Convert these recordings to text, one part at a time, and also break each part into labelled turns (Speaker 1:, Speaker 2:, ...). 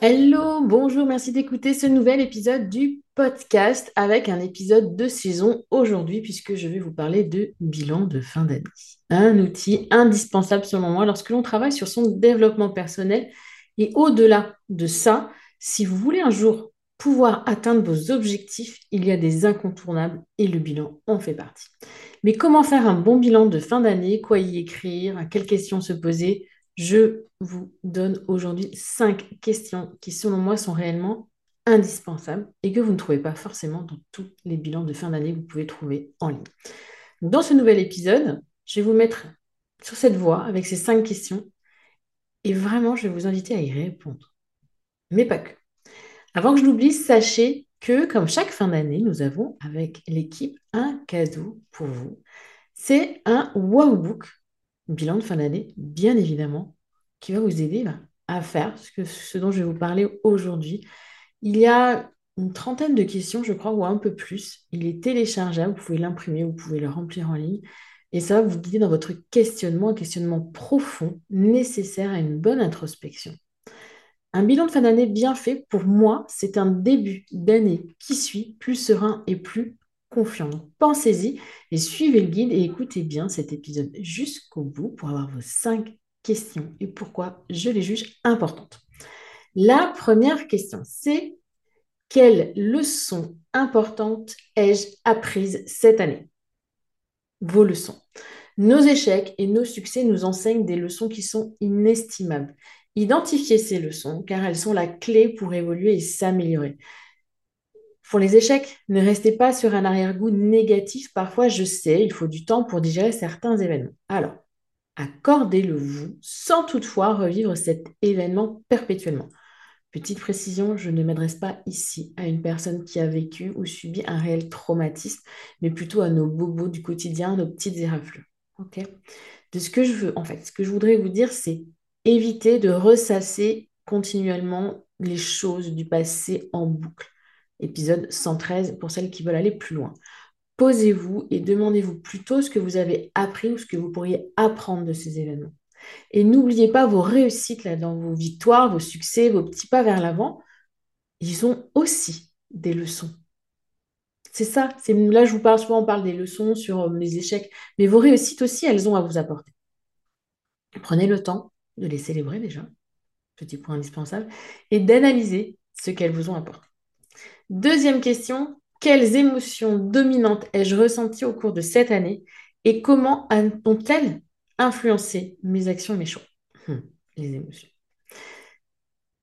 Speaker 1: Hello, bonjour, merci d'écouter ce nouvel épisode du podcast avec un épisode de saison aujourd'hui puisque je vais vous parler de bilan de fin d'année. Un outil indispensable selon moi lorsque l'on travaille sur son développement personnel et au-delà de ça, si vous voulez un jour pouvoir atteindre vos objectifs, il y a des incontournables et le bilan en fait partie. Mais comment faire un bon bilan de fin d'année? Quoi y écrire? Quelles questions se poser? Je vous donne aujourd'hui cinq questions qui, selon moi, sont réellement indispensables et que vous ne trouvez pas forcément dans tous les bilans de fin d'année que vous pouvez trouver en ligne. Dans ce nouvel épisode, je vais vous mettre sur cette voie avec ces cinq questions et vraiment, je vais vous inviter à y répondre. Mais pas que. Avant que je l'oublie, sachez que, comme chaque fin d'année, nous avons avec l'équipe un cadeau pour vous. C'est un wow book bilan de fin d'année, bien évidemment, qui va vous aider à faire ce, ce dont je vais vous parler aujourd'hui. Il y a une trentaine de questions, je crois, ou un peu plus. Il est téléchargeable, vous pouvez l'imprimer, vous pouvez le remplir en ligne. Et ça va vous guider dans votre questionnement, un questionnement profond, nécessaire à une bonne introspection. Un bilan de fin d'année bien fait, pour moi, c'est un début d'année qui suit plus serein et plus confiant. pensez-y et suivez le guide et écoutez bien cet épisode jusqu'au bout pour avoir vos cinq questions et pourquoi je les juge importantes. La première question, c'est quelle leçon importante ai-je apprise cette année? Vos leçons. Nos échecs et nos succès nous enseignent des leçons qui sont inestimables. Identifiez ces leçons car elles sont la clé pour évoluer et s'améliorer. Pour les échecs, ne restez pas sur un arrière-goût négatif. Parfois, je sais, il faut du temps pour digérer certains événements. Alors, accordez-le vous sans toutefois revivre cet événement perpétuellement. Petite précision, je ne m'adresse pas ici à une personne qui a vécu ou subi un réel traumatisme, mais plutôt à nos bobos du quotidien, nos petites éraflures. De ce que je veux, en fait, ce que je voudrais vous dire, c'est éviter de ressasser continuellement les choses du passé en boucle épisode 113 pour celles qui veulent aller plus loin. Posez-vous et demandez-vous plutôt ce que vous avez appris ou ce que vous pourriez apprendre de ces événements. Et n'oubliez pas vos réussites là, dans vos victoires, vos succès, vos petits pas vers l'avant. Ils ont aussi des leçons. C'est ça. C'est là je vous parle souvent, on parle des leçons sur euh, les échecs, mais vos réussites aussi, elles ont à vous apporter. Prenez le temps de les célébrer déjà, petit point indispensable, et d'analyser ce qu'elles vous ont apporté. Deuxième question, quelles émotions dominantes ai-je ressenties au cours de cette année et comment ont-elles influencé mes actions et mes choix hmm, Les émotions.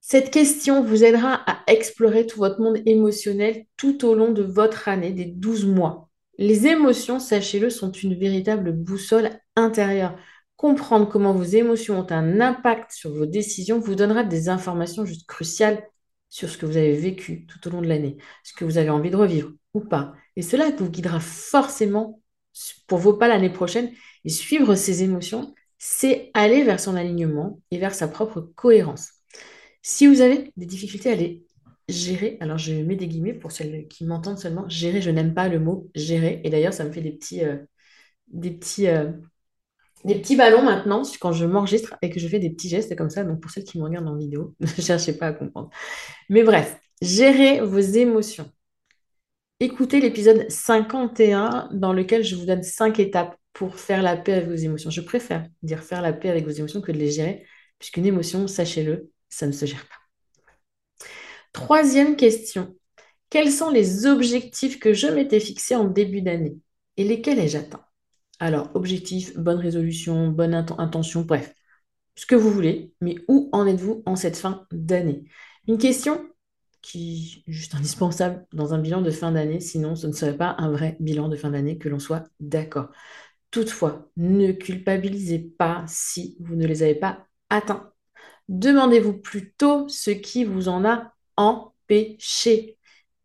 Speaker 1: Cette question vous aidera à explorer tout votre monde émotionnel tout au long de votre année, des 12 mois. Les émotions, sachez-le, sont une véritable boussole intérieure. Comprendre comment vos émotions ont un impact sur vos décisions vous donnera des informations juste cruciales sur ce que vous avez vécu tout au long de l'année, ce que vous avez envie de revivre ou pas. Et cela vous guidera forcément pour vos pas l'année prochaine. Et suivre ces émotions, c'est aller vers son alignement et vers sa propre cohérence. Si vous avez des difficultés à les gérer, alors je mets des guillemets pour celles qui m'entendent seulement, gérer, je n'aime pas le mot gérer. Et d'ailleurs, ça me fait des petits, euh, euh, des petits ballons maintenant quand je m'enregistre et que je fais des petits gestes comme ça. Donc pour celles qui me regardent en vidéo, ne cherchez pas à comprendre. Mais bref, gérez vos émotions. Écoutez l'épisode 51 dans lequel je vous donne 5 étapes pour faire la paix avec vos émotions. Je préfère dire faire la paix avec vos émotions que de les gérer, puisqu'une émotion, sachez-le, ça ne se gère pas. Troisième question. Quels sont les objectifs que je m'étais fixés en début d'année et lesquels ai-je atteints? Alors, objectif, bonne résolution, bonne intention, bref, ce que vous voulez, mais où en êtes-vous en cette fin d'année? Une question qui est juste indispensable dans un bilan de fin d'année, sinon ce ne serait pas un vrai bilan de fin d'année, que l'on soit d'accord. Toutefois, ne culpabilisez pas si vous ne les avez pas atteints. Demandez-vous plutôt ce qui vous en a empêché.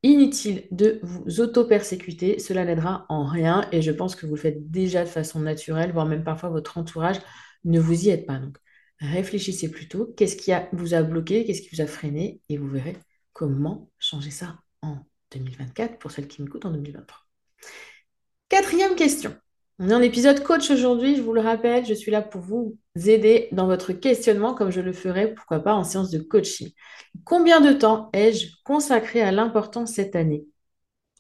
Speaker 1: Inutile de vous auto-persécuter, cela n'aidera en rien et je pense que vous le faites déjà de façon naturelle, voire même parfois votre entourage ne vous y aide pas. Donc réfléchissez plutôt, qu'est-ce qui vous a bloqué, qu'est-ce qui vous a freiné? Et vous verrez comment changer ça en 2024 pour celles qui m'écoutent en 2023. Quatrième question. On est en épisode coach aujourd'hui, je vous le rappelle, je suis là pour vous aider dans votre questionnement comme je le ferai, pourquoi pas, en séance de coaching. Combien de temps ai-je consacré à l'importance cette année?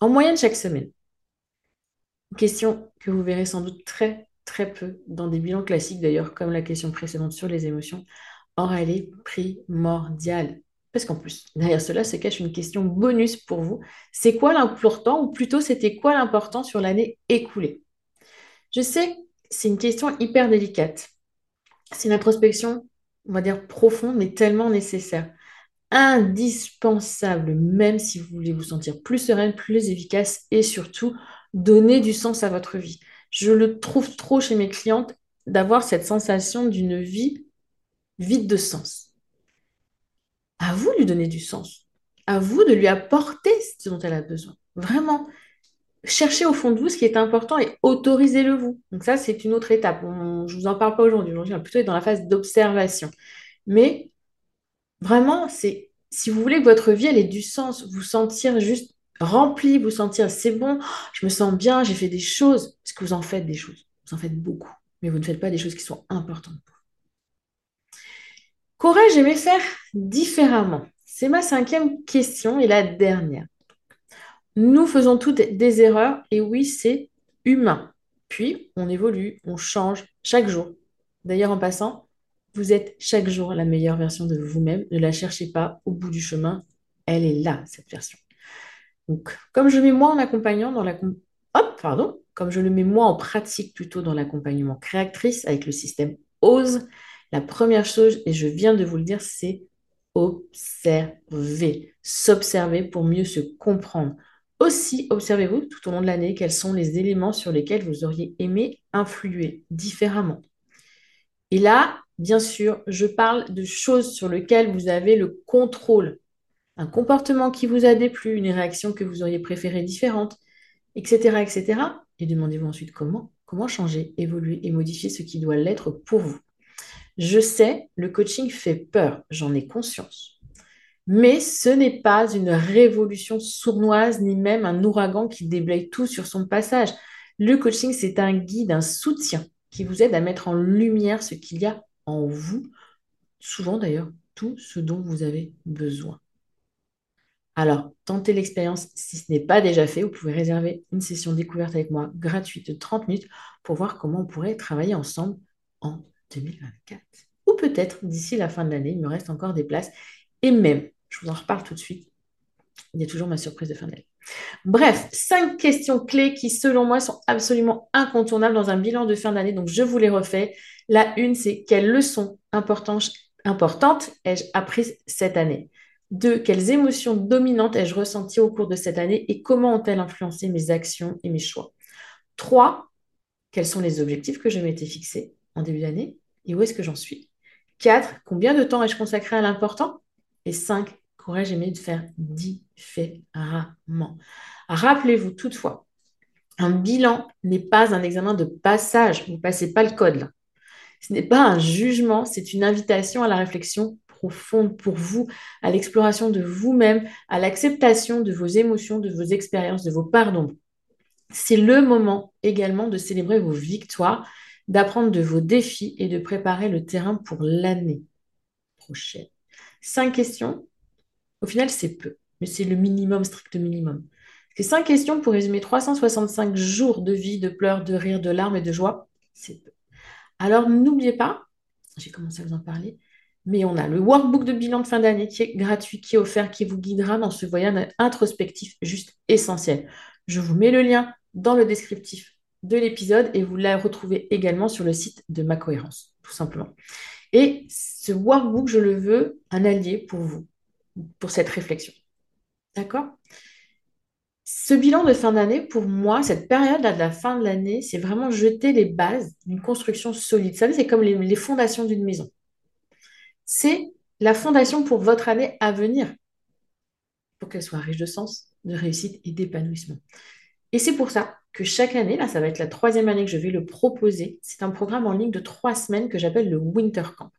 Speaker 1: En moyenne chaque semaine. Une question que vous verrez sans doute très très peu dans des bilans classiques d'ailleurs, comme la question précédente sur les émotions. Or, elle est primordiale. Parce qu'en plus, derrière cela se cache une question bonus pour vous. C'est quoi l'important, ou plutôt c'était quoi l'important sur l'année écoulée? Je sais, c'est une question hyper délicate. C'est une introspection, on va dire, profonde, mais tellement nécessaire. Indispensable, même si vous voulez vous sentir plus sereine, plus efficace et surtout donner du sens à votre vie. Je le trouve trop chez mes clientes d'avoir cette sensation d'une vie vide de sens. À vous de lui donner du sens. À vous de lui apporter ce dont elle a besoin. Vraiment cherchez au fond de vous ce qui est important et autorisez-le vous. Donc ça, c'est une autre étape. je ne vous en parle pas aujourd'hui. Aujourd'hui, on est plutôt dans la phase d'observation. Mais vraiment, si vous voulez que votre vie elle ait du sens, vous sentir juste rempli, vous sentir c'est bon, je me sens bien, j'ai fait des choses. Parce que vous en faites des choses. Vous en faites beaucoup. Mais vous ne faites pas des choses qui sont importantes pour vous. Qu'aurais-je aimé faire différemment C'est ma cinquième question et la dernière. Nous faisons toutes des erreurs et oui, c'est humain. Puis, on évolue, on change chaque jour. D'ailleurs, en passant, vous êtes chaque jour la meilleure version de vous-même. Ne la cherchez pas au bout du chemin. Elle est là, cette version. Donc, comme je mets moi en accompagnant dans la... Pardon. Comme je le mets moi en pratique plutôt dans l'accompagnement créatrice avec le système OSE, la première chose, et je viens de vous le dire, c'est observer. S'observer pour mieux se comprendre. Aussi, observez-vous tout au long de l'année quels sont les éléments sur lesquels vous auriez aimé influer différemment. Et là, bien sûr, je parle de choses sur lesquelles vous avez le contrôle. Un comportement qui vous a déplu, une réaction que vous auriez préférée différente, etc. etc. Et demandez-vous ensuite comment, comment changer, évoluer et modifier ce qui doit l'être pour vous. Je sais, le coaching fait peur, j'en ai conscience. Mais ce n'est pas une révolution sournoise ni même un ouragan qui déblaye tout sur son passage. Le coaching, c'est un guide, un soutien qui vous aide à mettre en lumière ce qu'il y a en vous, souvent d'ailleurs tout ce dont vous avez besoin. Alors, tentez l'expérience si ce n'est pas déjà fait. Vous pouvez réserver une session découverte avec moi gratuite de 30 minutes pour voir comment on pourrait travailler ensemble en 2024. Ou peut-être d'ici la fin de l'année, il me reste encore des places. Et même je vous en reparle tout de suite. il y a toujours ma surprise de fin d'année. Bref, cinq questions clés qui, selon moi, sont absolument incontournables dans un bilan de fin d'année. Donc, je vous les refais. La une, c'est quelles leçons importantes, ai-je apprises cette année? Deux, quelles émotions dominantes ai-je ressenties au cours de cette année et comment ont-elles influencé mes actions et mes choix? Trois, quels sont les objectifs que je m'étais fixés en début d'année et où est-ce que j'en suis? 4. Combien de temps ai-je consacré à l'important? Et 5. Qu'aurais-je aimé de faire différemment Rappelez-vous toutefois, un bilan n'est pas un examen de passage. Vous ne passez pas le code là. Ce n'est pas un jugement, c'est une invitation à la réflexion profonde pour vous, à l'exploration de vous-même, à l'acceptation de vos émotions, de vos expériences, de vos pardons. C'est le moment également de célébrer vos victoires, d'apprendre de vos défis et de préparer le terrain pour l'année prochaine. Cinq questions, au final, c'est peu, mais c'est le minimum, strict minimum. C'est cinq questions pour résumer 365 jours de vie, de pleurs, de rires, de larmes et de joie, c'est peu. Alors n'oubliez pas, j'ai commencé à vous en parler, mais on a le workbook de bilan de fin d'année qui est gratuit, qui est offert, qui vous guidera dans ce voyage introspectif juste essentiel. Je vous mets le lien dans le descriptif de l'épisode et vous la retrouvez également sur le site de Ma Cohérence, tout simplement. Et ce workbook, je le veux un allié pour vous, pour cette réflexion. D'accord? Ce bilan de fin d'année, pour moi, cette période-là de la fin de l'année, c'est vraiment jeter les bases d'une construction solide. Vous savez, c'est comme les, les fondations d'une maison. C'est la fondation pour votre année à venir, pour qu'elle soit riche de sens, de réussite et d'épanouissement. Et c'est pour ça que chaque année, là, ça va être la troisième année que je vais le proposer. C'est un programme en ligne de trois semaines que j'appelle le Winter Camp.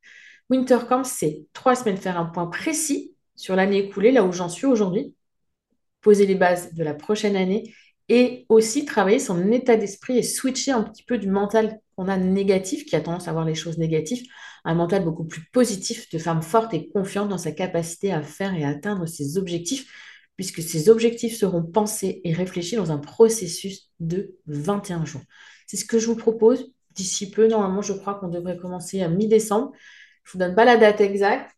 Speaker 1: Winter Camp, c'est trois semaines faire un point précis sur l'année écoulée, là où j'en suis aujourd'hui, poser les bases de la prochaine année et aussi travailler son état d'esprit et switcher un petit peu du mental qu'on a négatif, qui a tendance à voir les choses négatives, un mental beaucoup plus positif, de femme forte et confiante dans sa capacité à faire et à atteindre ses objectifs puisque ces objectifs seront pensés et réfléchis dans un processus de 21 jours. C'est ce que je vous propose d'ici peu. Normalement, je crois qu'on devrait commencer à mi-décembre. Je ne vous donne pas la date exacte.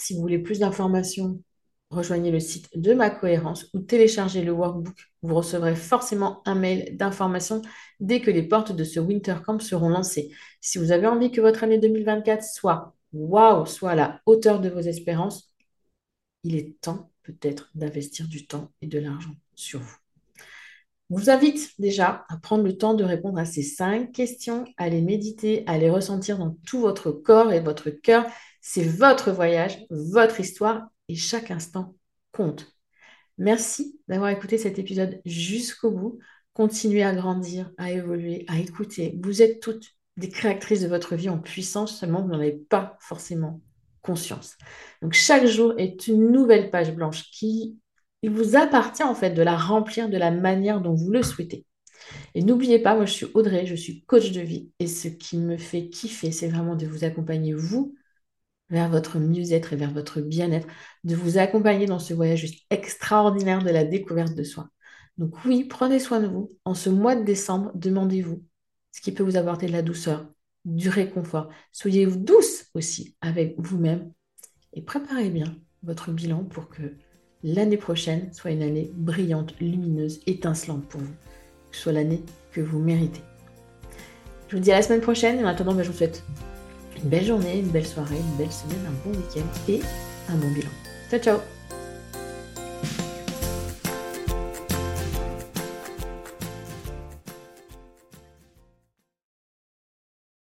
Speaker 1: Si vous voulez plus d'informations, rejoignez le site de ma cohérence ou téléchargez le workbook. Vous recevrez forcément un mail d'information dès que les portes de ce Winter Camp seront lancées. Si vous avez envie que votre année 2024 soit waouh, soit à la hauteur de vos espérances, il est temps peut-être d'investir du temps et de l'argent sur vous. Je vous invite déjà à prendre le temps de répondre à ces cinq questions, à les méditer, à les ressentir dans tout votre corps et votre cœur. C'est votre voyage, votre histoire et chaque instant compte. Merci d'avoir écouté cet épisode jusqu'au bout. Continuez à grandir, à évoluer, à écouter. Vous êtes toutes des créatrices de votre vie en puissance, seulement vous n'en avez pas forcément conscience. Donc chaque jour est une nouvelle page blanche qui il vous appartient en fait de la remplir de la manière dont vous le souhaitez. Et n'oubliez pas, moi je suis Audrey, je suis coach de vie et ce qui me fait kiffer, c'est vraiment de vous accompagner vous vers votre mieux-être et vers votre bien-être, de vous accompagner dans ce voyage juste extraordinaire de la découverte de soi. Donc oui, prenez soin de vous. En ce mois de décembre, demandez-vous ce qui peut vous apporter de la douceur, du réconfort. Soyez douce aussi avec vous-même et préparez bien votre bilan pour que l'année prochaine soit une année brillante, lumineuse, étincelante pour vous. Que ce soit l'année que vous méritez. Je vous dis à la semaine prochaine et maintenant ben, je vous souhaite une belle journée, une belle soirée, une belle semaine, un bon week-end et un bon bilan. Ciao ciao